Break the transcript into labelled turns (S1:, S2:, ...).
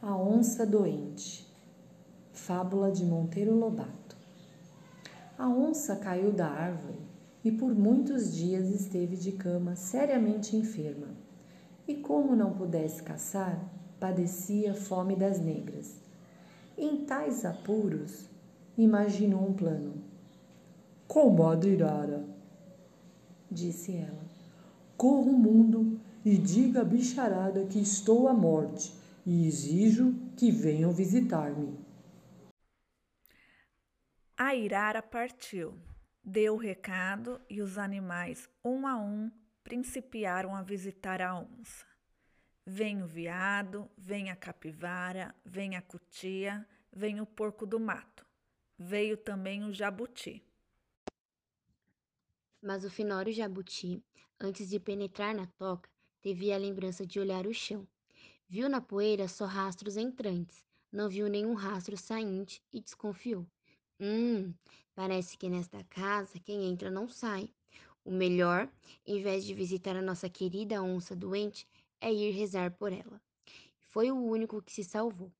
S1: A onça doente. Fábula de Monteiro Lobato. A onça caiu da árvore e por muitos dias esteve de cama seriamente enferma. E como não pudesse caçar, padecia fome das negras. Em tais apuros, imaginou um plano.
S2: Comadre Irara, disse ela, corra o mundo e diga à bicharada que estou à morte e exijo que venham visitar-me.
S3: A Irara partiu, deu o recado e os animais, um a um, principiaram a visitar a onça. Vem o veado, vem a capivara, vem a cutia, vem o porco do mato. Veio também o jabuti.
S4: Mas o finório jabuti, antes de penetrar na toca, teve a lembrança de olhar o chão. Viu na poeira só rastros entrantes, não viu nenhum rastro sainte e desconfiou. Hum, parece que nesta casa quem entra não sai. O melhor, em vez de visitar a nossa querida onça doente, é ir rezar por ela. Foi o único que se salvou.